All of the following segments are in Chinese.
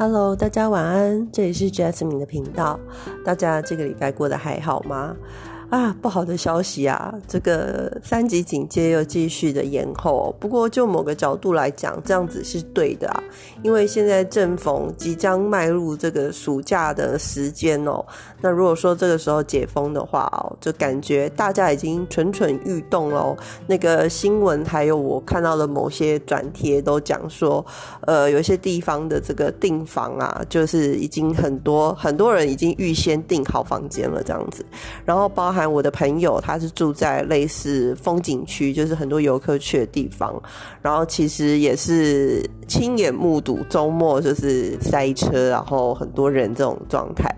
Hello，大家晚安，这里是 Jasmine 的频道。大家这个礼拜过得还好吗？啊，不好的消息啊！这个三级警戒又继续的延后。不过就某个角度来讲，这样子是对的啊，因为现在正逢即将迈入这个暑假的时间哦。那如果说这个时候解封的话哦，就感觉大家已经蠢蠢欲动喽。那个新闻还有我看到的某些转贴都讲说，呃，有一些地方的这个订房啊，就是已经很多很多人已经预先订好房间了这样子，然后包含。我的朋友他是住在类似风景区，就是很多游客去的地方，然后其实也是亲眼目睹周末就是塞车，然后很多人这种状态。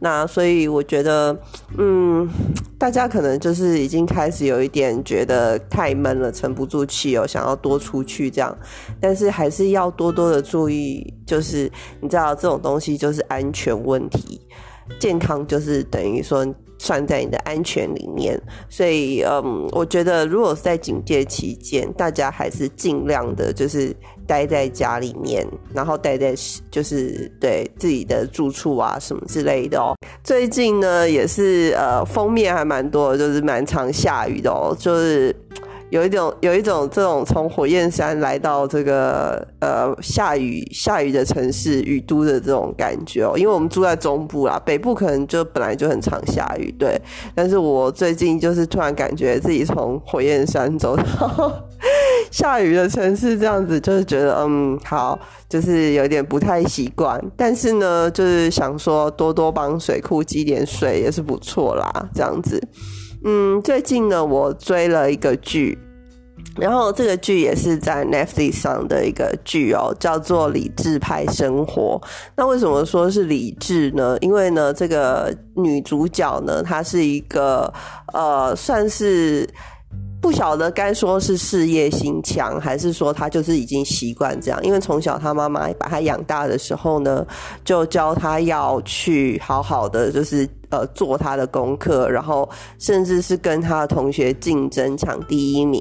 那所以我觉得，嗯，大家可能就是已经开始有一点觉得太闷了，沉不住气哦，想要多出去这样，但是还是要多多的注意，就是你知道这种东西就是安全问题，健康就是等于说。算在你的安全里面，所以嗯，我觉得如果是在警戒期间，大家还是尽量的，就是待在家里面，然后待在就是对自己的住处啊什么之类的哦。最近呢，也是呃，封面还蛮多，就是蛮常下雨的哦，就是。有一种有一种这种从火焰山来到这个呃下雨下雨的城市雨都的这种感觉哦，因为我们住在中部啦，北部可能就本来就很常下雨，对。但是我最近就是突然感觉自己从火焰山走到下雨的城市，这样子就是觉得嗯好，就是有点不太习惯。但是呢，就是想说多多帮水库积点水也是不错啦，这样子。嗯，最近呢，我追了一个剧，然后这个剧也是在 Netflix 上的一个剧哦，叫做《理智派生活》。那为什么说是理智呢？因为呢，这个女主角呢，她是一个呃，算是不晓得该说是事业心强，还是说她就是已经习惯这样。因为从小她妈妈把她养大的时候呢，就教她要去好好的，就是。呃，做他的功课，然后甚至是跟他的同学竞争抢第一名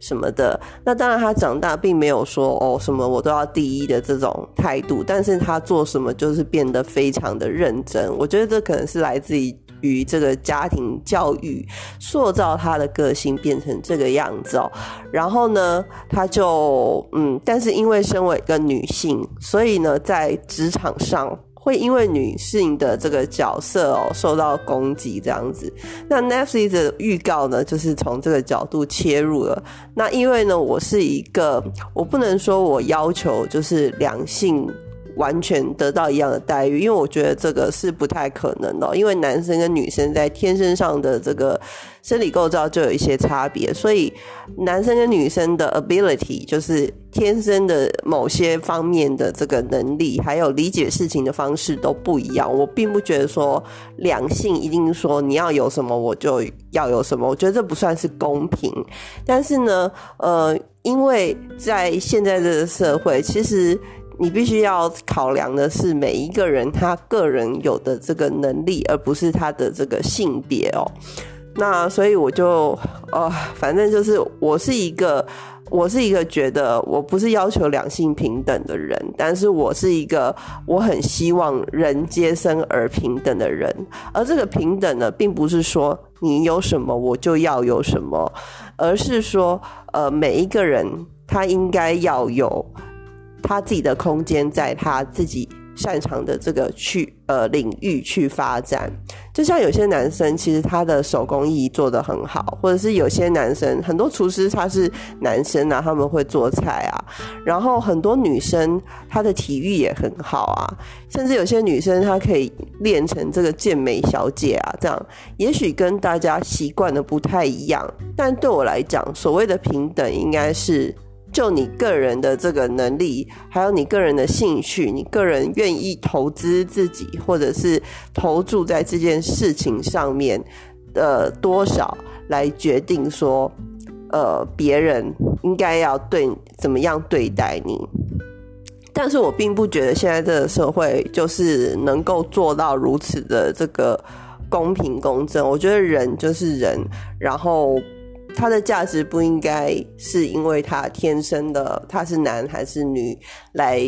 什么的。那当然，他长大并没有说哦什么我都要第一的这种态度，但是他做什么就是变得非常的认真。我觉得这可能是来自于这个家庭教育塑造他的个性变成这个样子哦。然后呢，他就嗯，但是因为身为一个女性，所以呢，在职场上。会因为女性的这个角色哦受到攻击这样子，那 Netflix 的预告呢，就是从这个角度切入了。那因为呢，我是一个，我不能说我要求就是两性。完全得到一样的待遇，因为我觉得这个是不太可能的，因为男生跟女生在天生上的这个生理构造就有一些差别，所以男生跟女生的 ability 就是天生的某些方面的这个能力，还有理解事情的方式都不一样。我并不觉得说两性一定说你要有什么我就要有什么，我觉得这不算是公平。但是呢，呃，因为在现在这个社会，其实。你必须要考量的是每一个人他个人有的这个能力，而不是他的这个性别哦。那所以我就呃，反正就是我是一个，我是一个觉得我不是要求两性平等的人，但是我是一个我很希望人皆生而平等的人。而这个平等呢，并不是说你有什么我就要有什么，而是说呃，每一个人他应该要有。他自己的空间，在他自己擅长的这个去呃领域去发展。就像有些男生，其实他的手工艺做得很好，或者是有些男生，很多厨师他是男生啊，他们会做菜啊。然后很多女生，她的体育也很好啊，甚至有些女生她可以练成这个健美小姐啊。这样也许跟大家习惯的不太一样，但对我来讲，所谓的平等应该是。就你个人的这个能力，还有你个人的兴趣，你个人愿意投资自己，或者是投注在这件事情上面的多少，来决定说，呃，别人应该要对怎么样对待你。但是我并不觉得现在这个社会就是能够做到如此的这个公平公正。我觉得人就是人，然后。他的价值不应该是因为他天生的他是男还是女来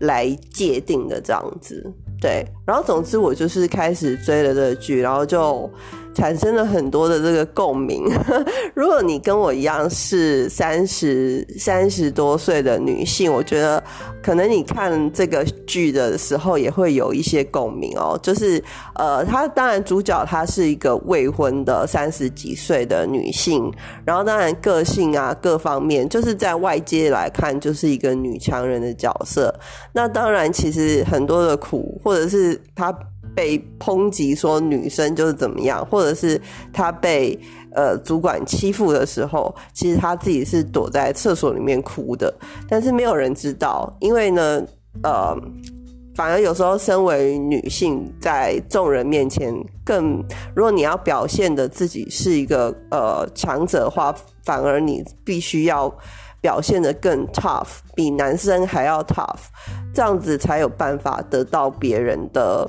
来界定的这样子。对，然后总之我就是开始追了这个剧，然后就。产生了很多的这个共鸣。如果你跟我一样是三十三十多岁的女性，我觉得可能你看这个剧的时候也会有一些共鸣哦。就是呃，她当然主角她是一个未婚的三十几岁的女性，然后当然个性啊各方面，就是在外界来看就是一个女强人的角色。那当然，其实很多的苦，或者是她。被抨击说女生就是怎么样，或者是她被呃主管欺负的时候，其实她自己是躲在厕所里面哭的，但是没有人知道，因为呢，呃，反而有时候身为女性在众人面前更，如果你要表现的自己是一个呃强者的话，反而你必须要表现的更 tough，比男生还要 tough，这样子才有办法得到别人的。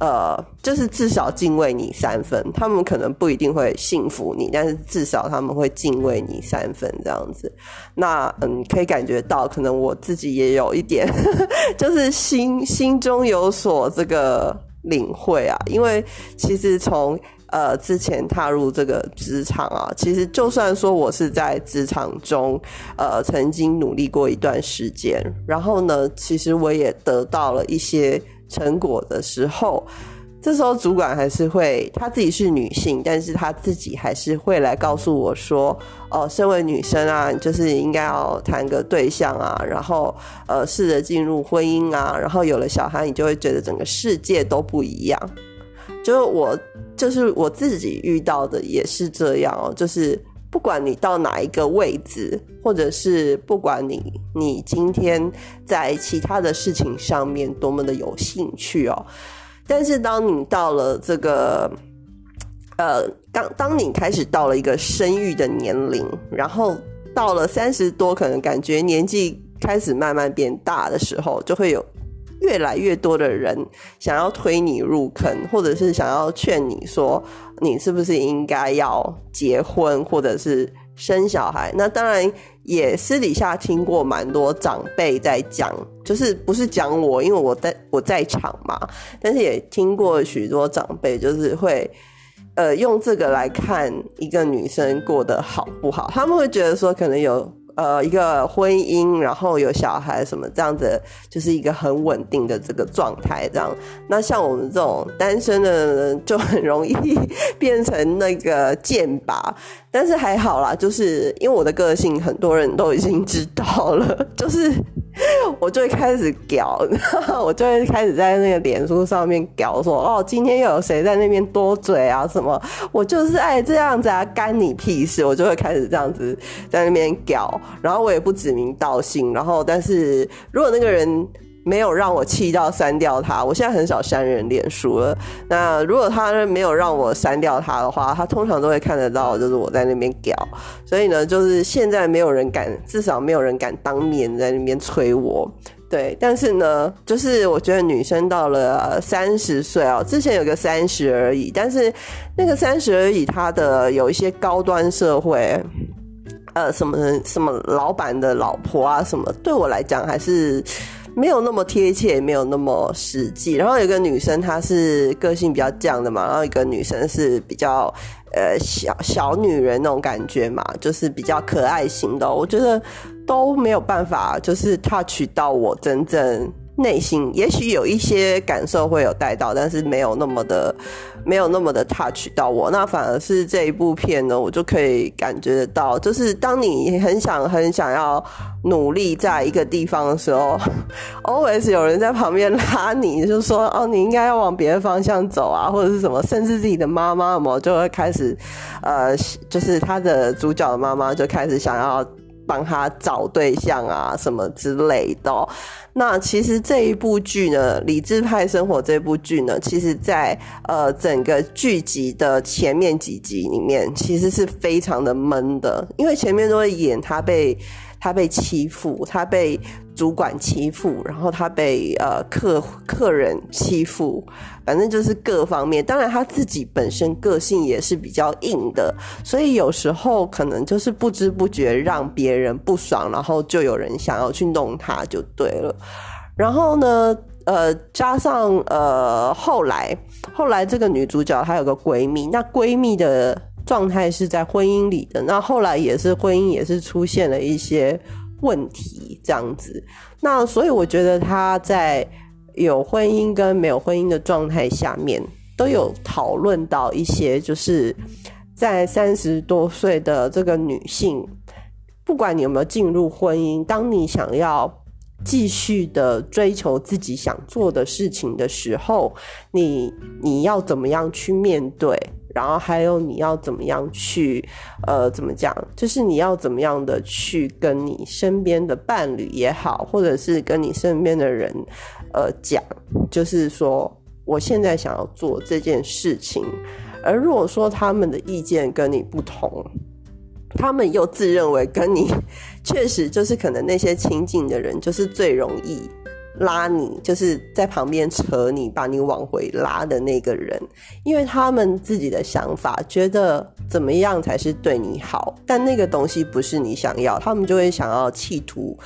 呃，就是至少敬畏你三分，他们可能不一定会信服你，但是至少他们会敬畏你三分这样子。那嗯，可以感觉到，可能我自己也有一点，就是心心中有所这个领会啊。因为其实从呃之前踏入这个职场啊，其实就算说我是在职场中呃曾经努力过一段时间，然后呢，其实我也得到了一些。成果的时候，这时候主管还是会，她自己是女性，但是她自己还是会来告诉我说：“哦，身为女生啊，就是应该要谈个对象啊，然后呃，试着进入婚姻啊，然后有了小孩，你就会觉得整个世界都不一样。”就是我，就是我自己遇到的也是这样哦，就是。不管你到哪一个位置，或者是不管你你今天在其他的事情上面多么的有兴趣哦，但是当你到了这个，呃，当当你开始到了一个生育的年龄，然后到了三十多，可能感觉年纪开始慢慢变大的时候，就会有。越来越多的人想要推你入坑，或者是想要劝你说，你是不是应该要结婚，或者是生小孩？那当然也私底下听过蛮多长辈在讲，就是不是讲我，因为我在我在场嘛，但是也听过许多长辈，就是会呃用这个来看一个女生过得好不好，他们会觉得说可能有。呃，一个婚姻，然后有小孩什么这样子，就是一个很稳定的这个状态。这样，那像我们这种单身的人，就很容易 变成那个剑拔。但是还好啦，就是因为我的个性，很多人都已经知道了，就是。我就会开始搞，我就会开始在那个脸书上面搞说哦，今天又有谁在那边多嘴啊什么？我就是爱这样子啊，干你屁事！我就会开始这样子在那边搞，然后我也不指名道姓，然后但是如果那个人。没有让我气到删掉他，我现在很少删人脸书了。那如果他没有让我删掉他的话，他通常都会看得到，就是我在那边屌。所以呢，就是现在没有人敢，至少没有人敢当面在那边催我。对，但是呢，就是我觉得女生到了 三十岁啊，之前有个三十而已，但是那个三十而已，他的有一些高端社会，呃，什么什么老板的老婆啊，什么，对我来讲还是。没有那么贴切，也没有那么实际。然后有个女生，她是个性比较犟的嘛，然后一个女生是比较呃小小女人那种感觉嘛，就是比较可爱型的。我觉得都没有办法，就是 touch 到我真正。内心也许有一些感受会有带到，但是没有那么的，没有那么的 touch 到我。那反而是这一部片呢，我就可以感觉得到，就是当你很想很想要努力在一个地方的时候，always 有人在旁边拉你，就说哦，你应该要往别的方向走啊，或者是什么，甚至自己的妈妈嘛，就会开始，呃，就是他的主角的妈妈就开始想要。帮他找对象啊，什么之类的。那其实这一部剧呢，《理智派生活》这部剧呢，其实在呃整个剧集的前面几集里面，其实是非常的闷的，因为前面都会演他被他被欺负，他被主管欺负，然后他被呃客客人欺负，反正就是各方面。当然他自己本身个性也是比较硬的，所以有时候可能就是不知不觉让别人不爽，然后就有人想要去弄他，就对了。然后呢，呃，加上呃后来后来这个女主角她有个闺蜜，那闺蜜的。状态是在婚姻里的，那后来也是婚姻也是出现了一些问题，这样子。那所以我觉得她在有婚姻跟没有婚姻的状态下面，都有讨论到一些，就是在三十多岁的这个女性，不管你有没有进入婚姻，当你想要继续的追求自己想做的事情的时候，你你要怎么样去面对？然后还有你要怎么样去，呃，怎么讲？就是你要怎么样的去跟你身边的伴侣也好，或者是跟你身边的人，呃，讲，就是说我现在想要做这件事情。而如果说他们的意见跟你不同，他们又自认为跟你确实就是可能那些亲近的人就是最容易。拉你就是在旁边扯你，把你往回拉的那个人，因为他们自己的想法觉得怎么样才是对你好，但那个东西不是你想要，他们就会想要企图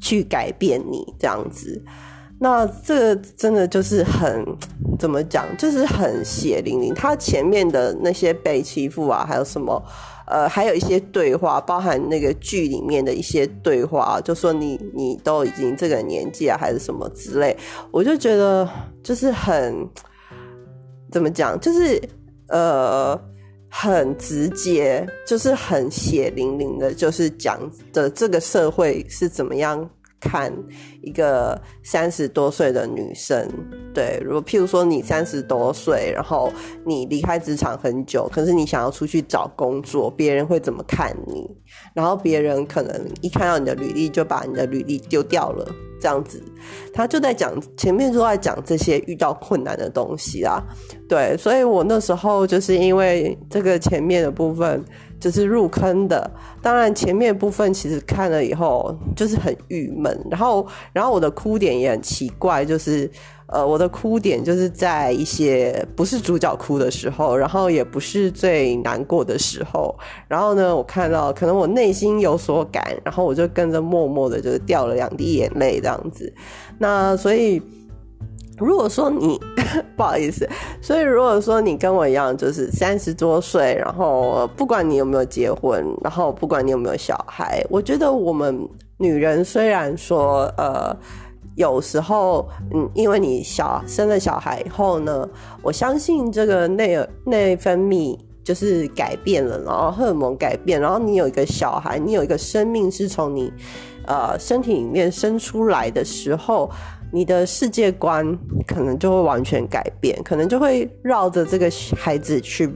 去改变你这样子。那这个真的就是很怎么讲，就是很血淋淋。他前面的那些被欺负啊，还有什么？呃，还有一些对话，包含那个剧里面的一些对话，就说你你都已经这个年纪啊，还是什么之类，我就觉得就是很怎么讲，就是呃很直接，就是很血淋淋的，就是讲的这个社会是怎么样。看一个三十多岁的女生，对，如果譬如说你三十多岁，然后你离开职场很久，可是你想要出去找工作，别人会怎么看你？然后别人可能一看到你的履历就把你的履历丢掉了，这样子。他就在讲前面都在讲这些遇到困难的东西啦，对，所以我那时候就是因为这个前面的部分。就是入坑的，当然前面部分其实看了以后就是很郁闷，然后然后我的哭点也很奇怪，就是呃我的哭点就是在一些不是主角哭的时候，然后也不是最难过的时候，然后呢我看到可能我内心有所感，然后我就跟着默默的就是掉了两滴眼泪这样子，那所以。如果说你 不好意思，所以如果说你跟我一样，就是三十多岁，然后不管你有没有结婚，然后不管你有没有小孩，我觉得我们女人虽然说呃有时候嗯，因为你小生了小孩以后呢，我相信这个内内分泌就是改变了，然后荷尔蒙改变，然后你有一个小孩，你有一个生命是从你呃身体里面生出来的时候。你的世界观可能就会完全改变，可能就会绕着这个孩子去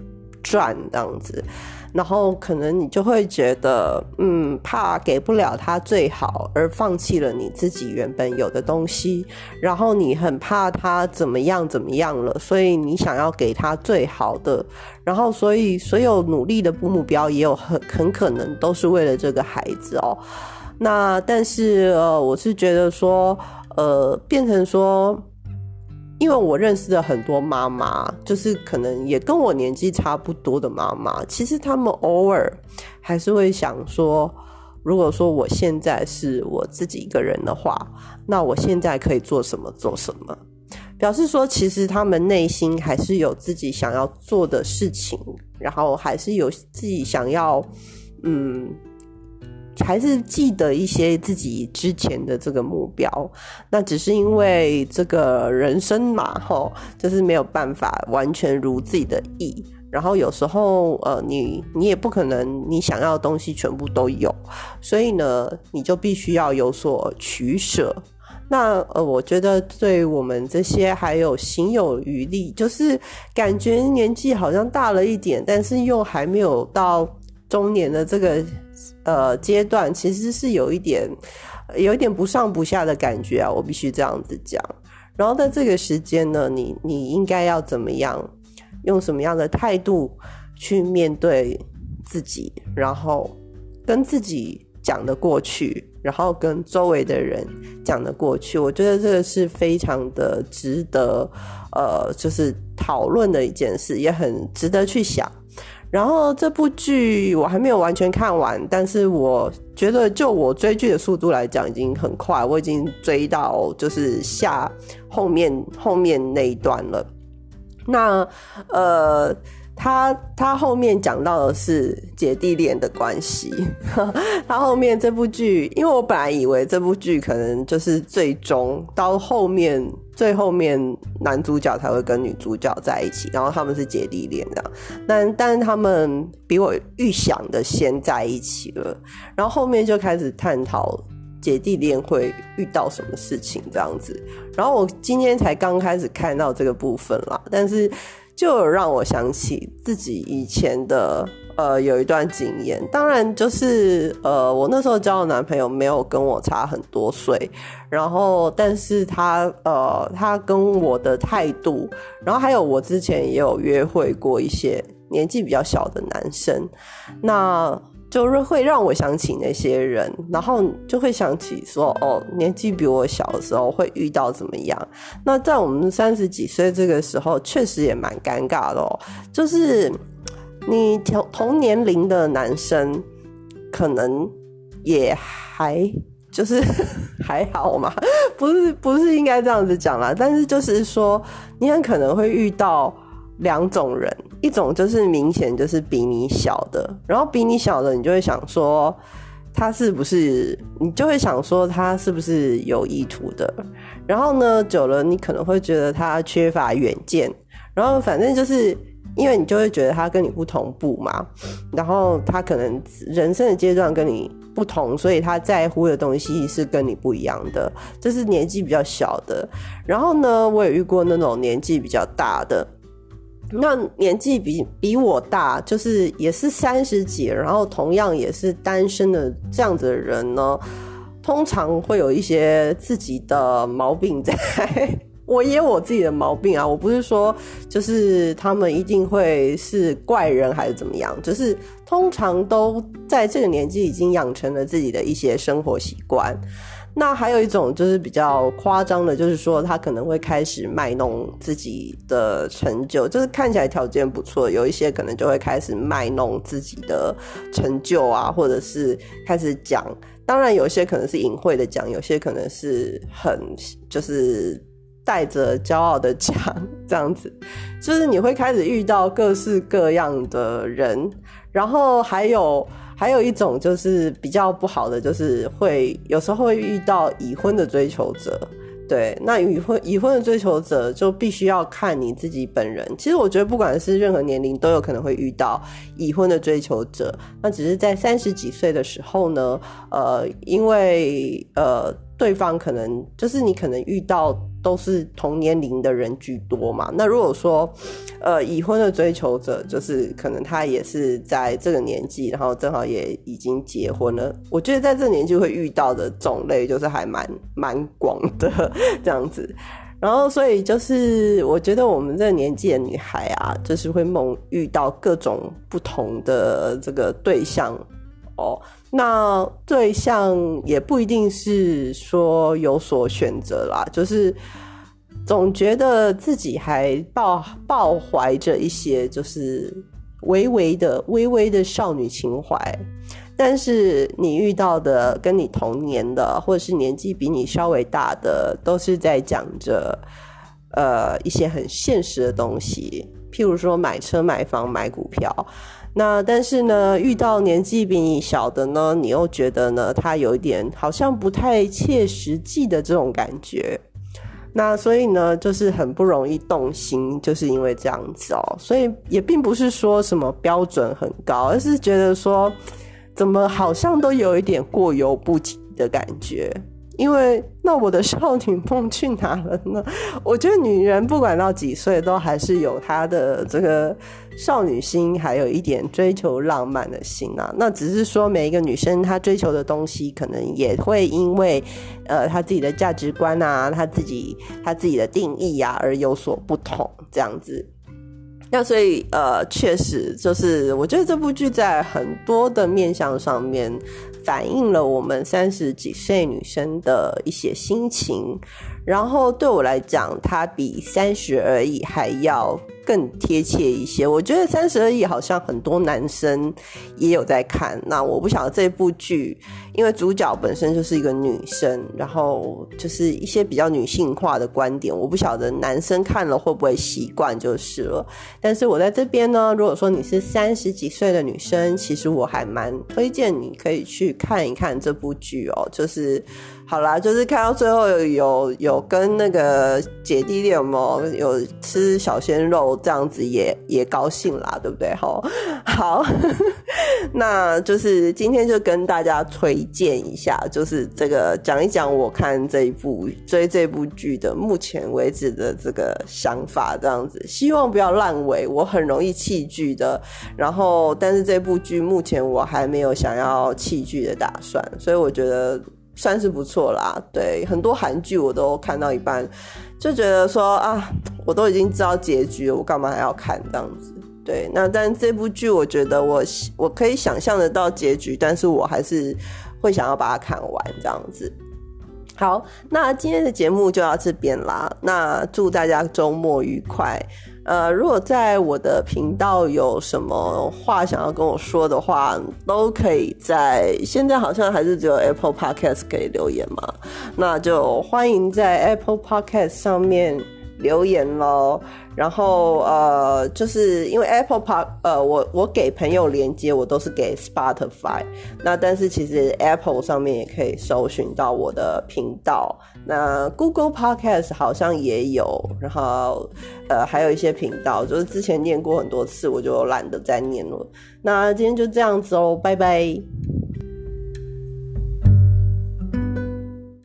转这样子，然后可能你就会觉得，嗯，怕给不了他最好，而放弃了你自己原本有的东西，然后你很怕他怎么样怎么样了，所以你想要给他最好的，然后所以所有努力的目标也有很很可能都是为了这个孩子哦。那但是呃，我是觉得说。呃，变成说，因为我认识的很多妈妈，就是可能也跟我年纪差不多的妈妈，其实他们偶尔还是会想说，如果说我现在是我自己一个人的话，那我现在可以做什么做什么，表示说，其实他们内心还是有自己想要做的事情，然后还是有自己想要，嗯。还是记得一些自己之前的这个目标，那只是因为这个人生嘛，吼，就是没有办法完全如自己的意。然后有时候，呃，你你也不可能你想要的东西全部都有，所以呢，你就必须要有所取舍。那呃，我觉得对我们这些还有心有余力，就是感觉年纪好像大了一点，但是又还没有到中年的这个。呃，阶段其实是有一点，有一点不上不下的感觉啊，我必须这样子讲。然后在这个时间呢，你你应该要怎么样，用什么样的态度去面对自己，然后跟自己讲得过去，然后跟周围的人讲得过去，我觉得这个是非常的值得，呃，就是讨论的一件事，也很值得去想。然后这部剧我还没有完全看完，但是我觉得就我追剧的速度来讲，已经很快，我已经追到就是下后面后面那一段了。那呃。他他后面讲到的是姐弟恋的关系，他后面这部剧，因为我本来以为这部剧可能就是最终到后面最后面男主角才会跟女主角在一起，然后他们是姐弟恋这样，但但是他们比我预想的先在一起了，然后后面就开始探讨姐弟恋会遇到什么事情这样子，然后我今天才刚开始看到这个部分啦，但是。就让我想起自己以前的呃有一段经验，当然就是呃我那时候交的男朋友没有跟我差很多岁，然后但是他呃他跟我的态度，然后还有我之前也有约会过一些年纪比较小的男生，那。就是会让我想起那些人，然后就会想起说，哦，年纪比我小的时候会遇到怎么样？那在我们三十几岁这个时候，确实也蛮尴尬的哦。就是你同同年龄的男生，可能也还就是 还好嘛，不是不是应该这样子讲啦。但是就是说，你很可能会遇到。两种人，一种就是明显就是比你小的，然后比你小的，你就会想说他是不是，你就会想说他是不是有意图的。然后呢，久了你可能会觉得他缺乏远见，然后反正就是因为你就会觉得他跟你不同步嘛，然后他可能人生的阶段跟你不同，所以他在乎的东西是跟你不一样的。这是年纪比较小的。然后呢，我也遇过那种年纪比较大的。那年纪比比我大，就是也是三十几，然后同样也是单身的这样子的人呢，通常会有一些自己的毛病在。我也有我自己的毛病啊，我不是说就是他们一定会是怪人还是怎么样，就是通常都在这个年纪已经养成了自己的一些生活习惯。那还有一种就是比较夸张的，就是说他可能会开始卖弄自己的成就，就是看起来条件不错，有一些可能就会开始卖弄自己的成就啊，或者是开始讲。当然，有些可能是隐晦的讲，有些可能是很就是带着骄傲的讲，这样子，就是你会开始遇到各式各样的人，然后还有。还有一种就是比较不好的，就是会有时候会遇到已婚的追求者。对，那已婚已婚的追求者就必须要看你自己本人。其实我觉得不管是任何年龄都有可能会遇到已婚的追求者，那只是在三十几岁的时候呢，呃，因为呃对方可能就是你可能遇到。都是同年龄的人居多嘛？那如果说，呃，已婚的追求者，就是可能他也是在这个年纪，然后正好也已经结婚了。我觉得在这个年纪会遇到的种类，就是还蛮蛮广的这样子。然后，所以就是我觉得我们这个年纪的女孩啊，就是会梦遇到各种不同的这个对象哦。那对象也不一定是说有所选择啦，就是总觉得自己还抱抱怀着一些就是微微的、微微的少女情怀，但是你遇到的跟你同年的，或者是年纪比你稍微大的，都是在讲着呃一些很现实的东西，譬如说买车、买房、买股票。那但是呢，遇到年纪比你小的呢，你又觉得呢，他有一点好像不太切实际的这种感觉。那所以呢，就是很不容易动心，就是因为这样子哦。所以也并不是说什么标准很高，而是觉得说，怎么好像都有一点过犹不及的感觉。因为那我的少女梦去哪了呢？我觉得女人不管到几岁，都还是有她的这个少女心，还有一点追求浪漫的心啊。那只是说每一个女生她追求的东西，可能也会因为呃她自己的价值观啊，她自己她自己的定义呀而有所不同，这样子。那所以呃，确实就是我觉得这部剧在很多的面向上面反映了我们三十几岁女生的一些心情。然后对我来讲，它比三十而已还要更贴切一些。我觉得三十而已好像很多男生也有在看。那我不晓得这部剧，因为主角本身就是一个女生，然后就是一些比较女性化的观点，我不晓得男生看了会不会习惯就是了。但是我在这边呢，如果说你是三十几岁的女生，其实我还蛮推荐你可以去看一看这部剧哦，就是。好啦，就是看到最后有有跟那个姐弟恋么有吃小鲜肉这样子也也高兴啦，对不对？好，好，那就是今天就跟大家推荐一下，就是这个讲一讲我看这一部追这部剧的目前为止的这个想法，这样子，希望不要烂尾，我很容易弃剧的。然后，但是这部剧目前我还没有想要弃剧的打算，所以我觉得。算是不错啦，对，很多韩剧我都看到一半，就觉得说啊，我都已经知道结局了，我干嘛还要看这样子？对，那但这部剧我觉得我我可以想象得到结局，但是我还是会想要把它看完这样子。好，那今天的节目就到这边啦，那祝大家周末愉快。呃，如果在我的频道有什么话想要跟我说的话，都可以在现在好像还是只有 Apple Podcast 可以留言嘛，那就欢迎在 Apple Podcast 上面留言喽。然后呃，就是因为 Apple Park，呃，我我给朋友连接，我都是给 Spotify。那但是其实 Apple 上面也可以搜寻到我的频道。那 Google Podcast 好像也有，然后呃还有一些频道，就是之前念过很多次，我就懒得再念了。那今天就这样子哦，拜拜。